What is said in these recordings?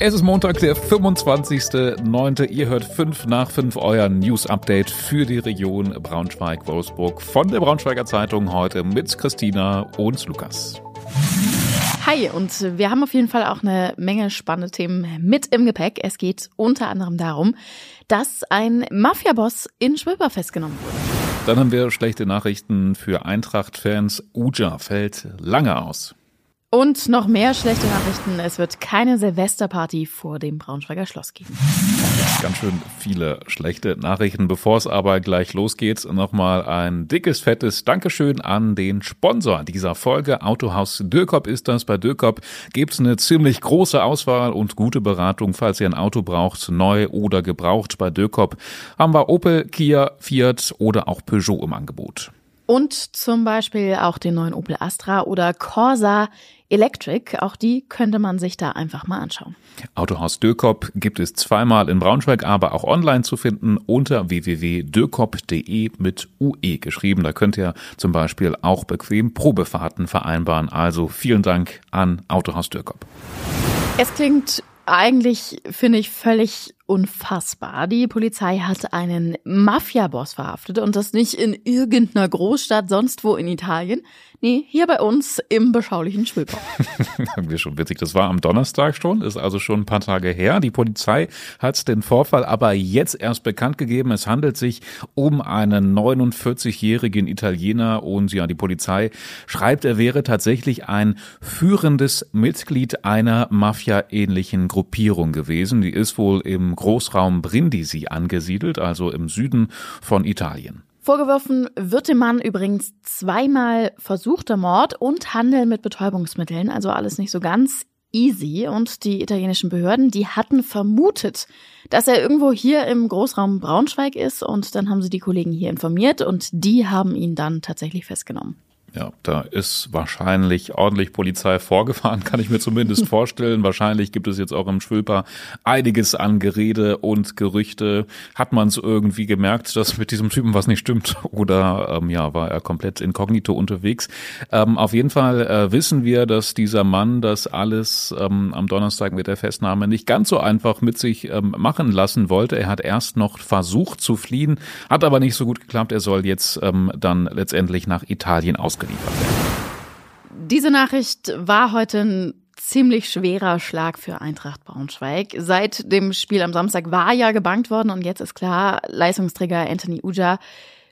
Es ist Montag, der 25.09. Ihr hört 5 nach 5 euer News-Update für die Region Braunschweig-Wolfsburg von der Braunschweiger Zeitung heute mit Christina und Lukas. Hi, und wir haben auf jeden Fall auch eine Menge spannende Themen mit im Gepäck. Es geht unter anderem darum, dass ein Mafiaboss in Schwilper festgenommen wurde. Dann haben wir schlechte Nachrichten für Eintracht-Fans. Uja fällt lange aus. Und noch mehr schlechte Nachrichten. Es wird keine Silvesterparty vor dem Braunschweiger Schloss geben. Ganz schön viele schlechte Nachrichten. Bevor es aber gleich losgeht, nochmal ein dickes, fettes Dankeschön an den Sponsor dieser Folge. Autohaus Dürkop ist das. Bei Dürkop gibt's eine ziemlich große Auswahl und gute Beratung, falls ihr ein Auto braucht, neu oder gebraucht. Bei Dürkop haben wir Opel, Kia, Fiat oder auch Peugeot im Angebot. Und zum Beispiel auch den neuen Opel Astra oder Corsa Electric. Auch die könnte man sich da einfach mal anschauen. Autohaus Dürkop gibt es zweimal in Braunschweig, aber auch online zu finden unter www.dürkop.de mit UE geschrieben. Da könnt ihr zum Beispiel auch bequem Probefahrten vereinbaren. Also vielen Dank an Autohaus Dürkop. Es klingt eigentlich, finde ich, völlig unfassbar. Die Polizei hat einen Mafia-Boss verhaftet und das nicht in irgendeiner Großstadt sonst wo in Italien. Nee, hier bei uns im beschaulichen Schwilbach. Mir schon witzig. Das war am Donnerstag schon, ist also schon ein paar Tage her. Die Polizei hat den Vorfall aber jetzt erst bekannt gegeben. Es handelt sich um einen 49-jährigen Italiener und ja, die Polizei schreibt, er wäre tatsächlich ein führendes Mitglied einer Mafia-ähnlichen Gruppierung gewesen. Die ist wohl im Großraum Brindisi angesiedelt, also im Süden von Italien. Vorgeworfen wird dem Mann übrigens zweimal versuchter Mord und Handel mit Betäubungsmitteln, also alles nicht so ganz easy. Und die italienischen Behörden, die hatten vermutet, dass er irgendwo hier im Großraum Braunschweig ist und dann haben sie die Kollegen hier informiert und die haben ihn dann tatsächlich festgenommen. Ja, da ist wahrscheinlich ordentlich Polizei vorgefahren, kann ich mir zumindest vorstellen. Wahrscheinlich gibt es jetzt auch im Schwülper einiges an Gerede und Gerüchte. Hat man es irgendwie gemerkt, dass mit diesem Typen was nicht stimmt? Oder ähm, ja, war er komplett inkognito unterwegs? Ähm, auf jeden Fall äh, wissen wir, dass dieser Mann das alles ähm, am Donnerstag mit der Festnahme nicht ganz so einfach mit sich ähm, machen lassen wollte. Er hat erst noch versucht zu fliehen, hat aber nicht so gut geklappt. Er soll jetzt ähm, dann letztendlich nach Italien aus ausgeliefert werden. Diese Nachricht war heute ein ziemlich schwerer Schlag für Eintracht Braunschweig. Seit dem Spiel am Samstag war ja gebankt worden und jetzt ist klar, Leistungsträger Anthony Uja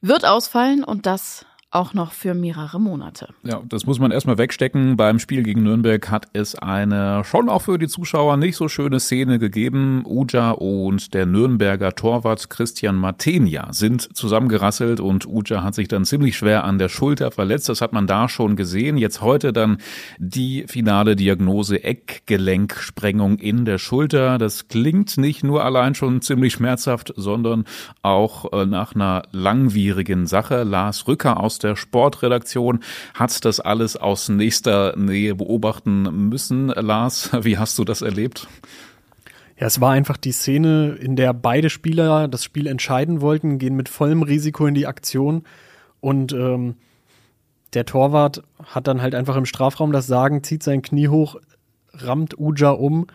wird ausfallen und das auch noch für mehrere Monate. Ja, das muss man erstmal wegstecken. Beim Spiel gegen Nürnberg hat es eine schon auch für die Zuschauer nicht so schöne Szene gegeben. Uja und der Nürnberger Torwart Christian Matenia sind zusammengerasselt und Uja hat sich dann ziemlich schwer an der Schulter verletzt. Das hat man da schon gesehen. Jetzt heute dann die finale Diagnose Eckgelenksprengung in der Schulter. Das klingt nicht nur allein schon ziemlich schmerzhaft, sondern auch äh, nach einer langwierigen Sache. Lars Rücker aus der Sportredaktion hat das alles aus nächster Nähe beobachten müssen. Lars, wie hast du das erlebt? Ja, es war einfach die Szene, in der beide Spieler das Spiel entscheiden wollten, gehen mit vollem Risiko in die Aktion und ähm, der Torwart hat dann halt einfach im Strafraum das Sagen, zieht sein Knie hoch, rammt Uja um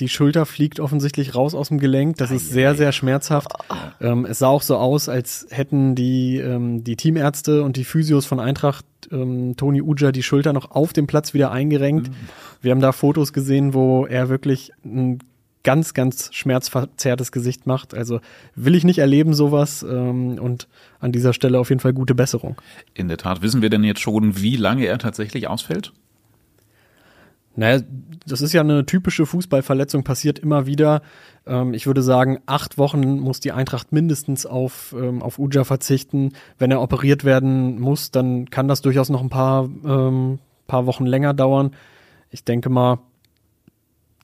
die Schulter fliegt offensichtlich raus aus dem Gelenk. Das ist sehr, sehr schmerzhaft. Ähm, es sah auch so aus, als hätten die, ähm, die Teamärzte und die Physios von Eintracht ähm, Toni Uja die Schulter noch auf dem Platz wieder eingerenkt. Mhm. Wir haben da Fotos gesehen, wo er wirklich ein ganz, ganz schmerzverzerrtes Gesicht macht. Also will ich nicht erleben sowas ähm, und an dieser Stelle auf jeden Fall gute Besserung. In der Tat. Wissen wir denn jetzt schon, wie lange er tatsächlich ausfällt? Naja, das ist ja eine typische Fußballverletzung, passiert immer wieder. Ähm, ich würde sagen, acht Wochen muss die Eintracht mindestens auf, ähm, auf Uja verzichten. Wenn er operiert werden muss, dann kann das durchaus noch ein paar, ähm, paar Wochen länger dauern. Ich denke mal,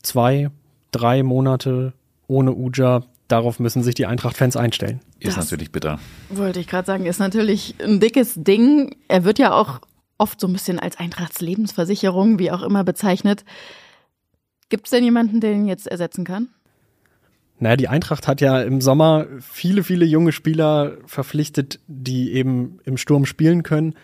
zwei, drei Monate ohne Uja, darauf müssen sich die Eintracht-Fans einstellen. Ist das natürlich bitter. Wollte ich gerade sagen, ist natürlich ein dickes Ding. Er wird ja auch oft so ein bisschen als Eintrachtslebensversicherung, wie auch immer bezeichnet. Gibt es denn jemanden, der ihn jetzt ersetzen kann? Naja, die Eintracht hat ja im Sommer viele, viele junge Spieler verpflichtet, die eben im Sturm spielen können.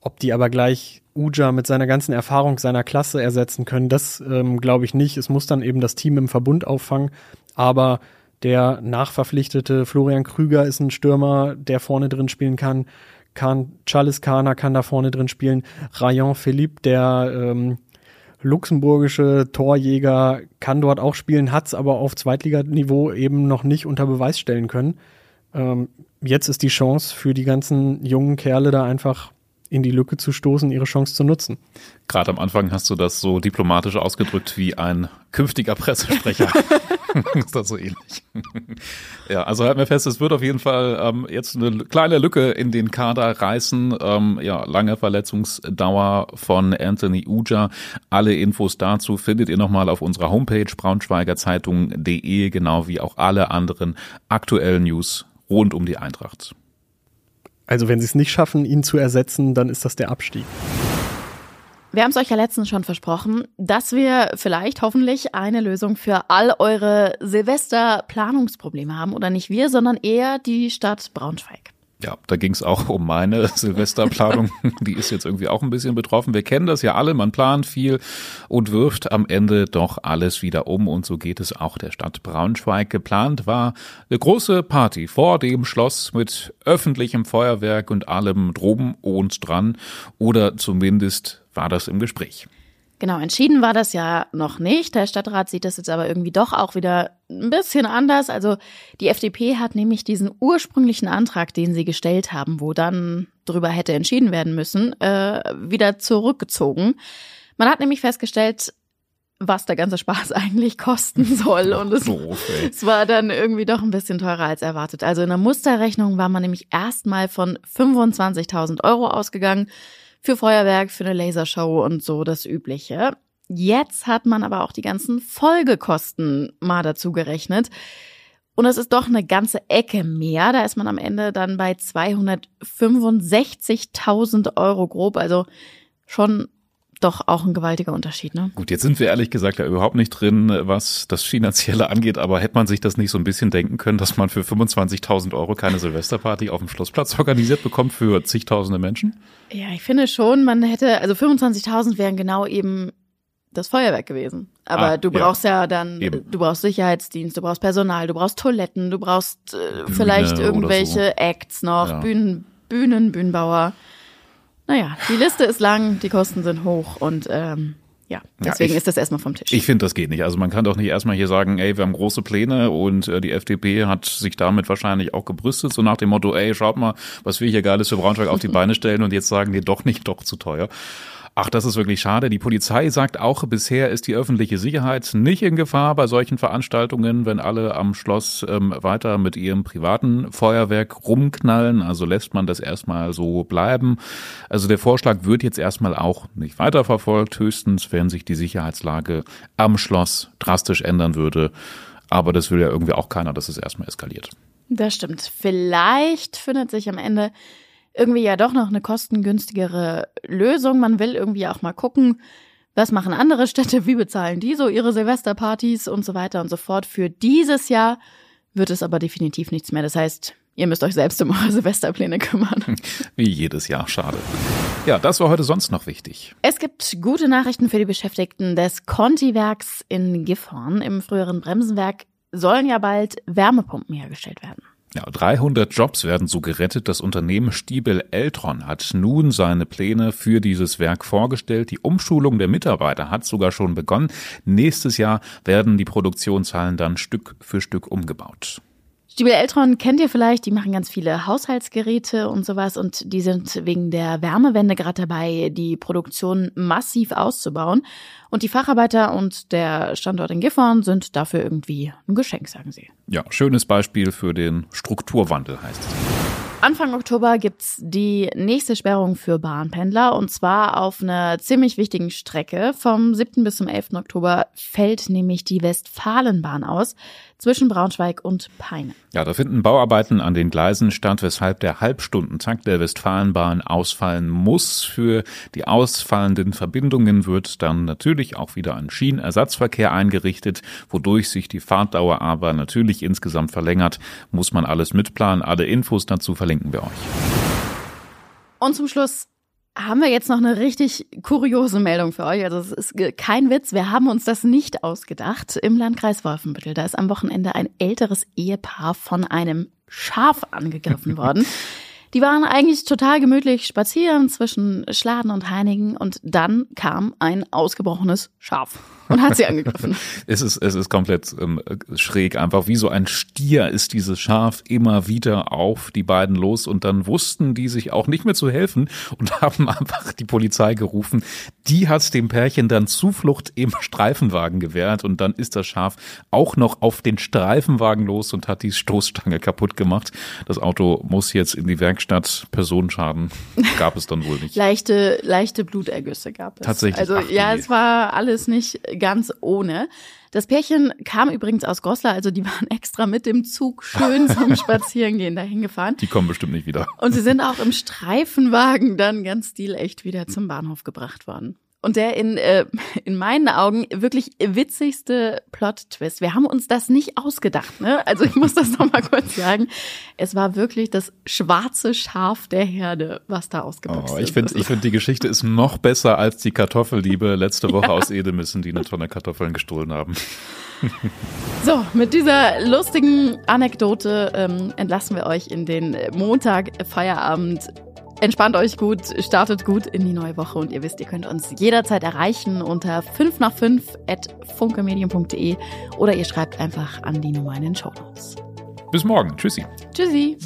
Ob die aber gleich Uja mit seiner ganzen Erfahrung seiner Klasse ersetzen können, das ähm, glaube ich nicht. Es muss dann eben das Team im Verbund auffangen. Aber der nachverpflichtete Florian Krüger ist ein Stürmer, der vorne drin spielen kann. Kann Charles Kahner kann da vorne drin spielen. Rayon Philippe, der ähm, luxemburgische Torjäger, kann dort auch spielen, hat es aber auf Zweitliganiveau eben noch nicht unter Beweis stellen können. Ähm, jetzt ist die Chance für die ganzen jungen Kerle da einfach in die Lücke zu stoßen, ihre Chance zu nutzen. Gerade am Anfang hast du das so diplomatisch ausgedrückt wie ein künftiger Pressesprecher. ist das so ähnlich? ja, also halten wir fest, es wird auf jeden Fall ähm, jetzt eine kleine Lücke in den Kader reißen. Ähm, ja, lange Verletzungsdauer von Anthony Uja. Alle Infos dazu findet ihr nochmal auf unserer Homepage braunschweigerzeitung.de, genau wie auch alle anderen aktuellen News rund um die Eintracht. Also wenn sie es nicht schaffen, ihn zu ersetzen, dann ist das der Abstieg. Wir haben es euch ja letztens schon versprochen, dass wir vielleicht hoffentlich eine Lösung für all eure Silvester-Planungsprobleme haben. Oder nicht wir, sondern eher die Stadt Braunschweig. Ja, da ging es auch um meine Silvesterplanung. Die ist jetzt irgendwie auch ein bisschen betroffen. Wir kennen das ja alle, man plant viel und wirft am Ende doch alles wieder um. Und so geht es auch der Stadt Braunschweig. Geplant war eine große Party vor dem Schloss mit öffentlichem Feuerwerk und allem drum und dran. Oder zumindest war das im Gespräch. Genau, entschieden war das ja noch nicht. Der Stadtrat sieht das jetzt aber irgendwie doch auch wieder ein bisschen anders. Also die FDP hat nämlich diesen ursprünglichen Antrag, den sie gestellt haben, wo dann darüber hätte entschieden werden müssen, äh, wieder zurückgezogen. Man hat nämlich festgestellt, was der ganze Spaß eigentlich kosten soll. Und es, es, war dann irgendwie doch ein bisschen teurer als erwartet. Also in der Musterrechnung war man nämlich erstmal von 25.000 Euro ausgegangen für Feuerwerk, für eine Lasershow und so das Übliche. Jetzt hat man aber auch die ganzen Folgekosten mal dazu gerechnet. Und es ist doch eine ganze Ecke mehr. Da ist man am Ende dann bei 265.000 Euro grob. Also schon doch auch ein gewaltiger Unterschied. Ne? Gut, jetzt sind wir ehrlich gesagt ja überhaupt nicht drin, was das Finanzielle angeht, aber hätte man sich das nicht so ein bisschen denken können, dass man für 25.000 Euro keine Silvesterparty auf dem Schlossplatz organisiert bekommt für zigtausende Menschen? Ja, ich finde schon, man hätte, also 25.000 wären genau eben das Feuerwerk gewesen. Aber ah, du brauchst ja, ja dann, Eben. du brauchst Sicherheitsdienst, du brauchst Personal, du brauchst Toiletten, du brauchst äh, vielleicht irgendwelche so. Acts noch, ja. Bühnen, Bühnen, Bühnenbauer. Naja, die Liste ist lang, die Kosten sind hoch und ähm, ja, deswegen ja, ich, ist das erstmal vom Tisch. Ich finde, das geht nicht. Also man kann doch nicht erstmal hier sagen, ey, wir haben große Pläne und äh, die FDP hat sich damit wahrscheinlich auch gebrüstet, so nach dem Motto, ey, schaut mal, was wir hier Geiles für Braunschweig auf die Beine stellen und jetzt sagen die doch nicht, doch zu teuer. Ach, das ist wirklich schade. Die Polizei sagt auch, bisher ist die öffentliche Sicherheit nicht in Gefahr bei solchen Veranstaltungen, wenn alle am Schloss ähm, weiter mit ihrem privaten Feuerwerk rumknallen. Also lässt man das erstmal so bleiben. Also der Vorschlag wird jetzt erstmal auch nicht weiterverfolgt, höchstens wenn sich die Sicherheitslage am Schloss drastisch ändern würde. Aber das will ja irgendwie auch keiner, dass es erstmal eskaliert. Das stimmt. Vielleicht findet sich am Ende irgendwie ja doch noch eine kostengünstigere Lösung. Man will irgendwie auch mal gucken, was machen andere Städte, wie bezahlen die so ihre Silvesterpartys und so weiter und so fort. Für dieses Jahr wird es aber definitiv nichts mehr. Das heißt, ihr müsst euch selbst um eure Silvesterpläne kümmern. Wie jedes Jahr, schade. Ja, das war heute sonst noch wichtig. Es gibt gute Nachrichten für die Beschäftigten des Conti-Werks in Gifhorn. Im früheren Bremsenwerk sollen ja bald Wärmepumpen hergestellt werden. Ja, 300 Jobs werden so gerettet. Das Unternehmen Stiebel Eltron hat nun seine Pläne für dieses Werk vorgestellt. Die Umschulung der Mitarbeiter hat sogar schon begonnen. Nächstes Jahr werden die Produktionshallen dann Stück für Stück umgebaut. Stiebel Eltron kennt ihr vielleicht, die machen ganz viele Haushaltsgeräte und sowas und die sind wegen der Wärmewende gerade dabei, die Produktion massiv auszubauen. Und die Facharbeiter und der Standort in Gifhorn sind dafür irgendwie ein Geschenk, sagen sie. Ja, schönes Beispiel für den Strukturwandel heißt es. Anfang Oktober gibt's die nächste Sperrung für Bahnpendler und zwar auf einer ziemlich wichtigen Strecke. Vom 7. bis zum 11. Oktober fällt nämlich die Westfalenbahn aus zwischen Braunschweig und Peine. Ja, da finden Bauarbeiten an den Gleisen statt, weshalb der Halbstundentakt der Westfalenbahn ausfallen muss. Für die ausfallenden Verbindungen wird dann natürlich auch wieder ein Schienenersatzverkehr eingerichtet, wodurch sich die Fahrtdauer aber natürlich insgesamt verlängert. Muss man alles mitplanen. Alle Infos dazu verlinken verlinken wir euch. Und zum Schluss haben wir jetzt noch eine richtig kuriose Meldung für euch. Also es ist kein Witz, wir haben uns das nicht ausgedacht. Im Landkreis Wolfenbüttel, da ist am Wochenende ein älteres Ehepaar von einem Schaf angegriffen worden. Die waren eigentlich total gemütlich spazieren zwischen Schladen und Heinigen und dann kam ein ausgebrochenes Schaf und hat sie angegriffen. es ist, es ist komplett ähm, schräg. Einfach wie so ein Stier ist dieses Schaf immer wieder auf die beiden los und dann wussten die sich auch nicht mehr zu helfen und haben einfach die Polizei gerufen. Die hat dem Pärchen dann Zuflucht im Streifenwagen gewährt und dann ist das Schaf auch noch auf den Streifenwagen los und hat die Stoßstange kaputt gemacht. Das Auto muss jetzt in die Werkstatt. Personenschaden gab es dann wohl nicht. leichte, leichte Blutergüsse gab es. Tatsächlich. Also Ach, ja, nee. es war alles nicht ganz ohne. Das Pärchen kam übrigens aus Goslar, also die waren extra mit dem Zug schön zum Spazierengehen dahin gefahren. Die kommen bestimmt nicht wieder. Und sie sind auch im Streifenwagen dann ganz stilecht wieder zum Bahnhof gebracht worden. Und der in, äh, in meinen Augen wirklich witzigste Plot-Twist. Wir haben uns das nicht ausgedacht, ne? Also ich muss das nochmal kurz sagen. Es war wirklich das schwarze Schaf der Herde, was da ausgeboxt Oh, ist. ich finde, ich finde, die Geschichte ist noch besser als die Kartoffelliebe letzte Woche aus Edemissen, die eine Tonne Kartoffeln gestohlen haben. So, mit dieser lustigen Anekdote ähm, entlassen wir euch in den Montag Feierabend. Entspannt euch gut, startet gut in die neue Woche und ihr wisst, ihr könnt uns jederzeit erreichen unter 5 nach 5 at funkemedium.de oder ihr schreibt einfach an die Nummer in den Show Notes. Bis morgen. Tschüssi. Tschüssi.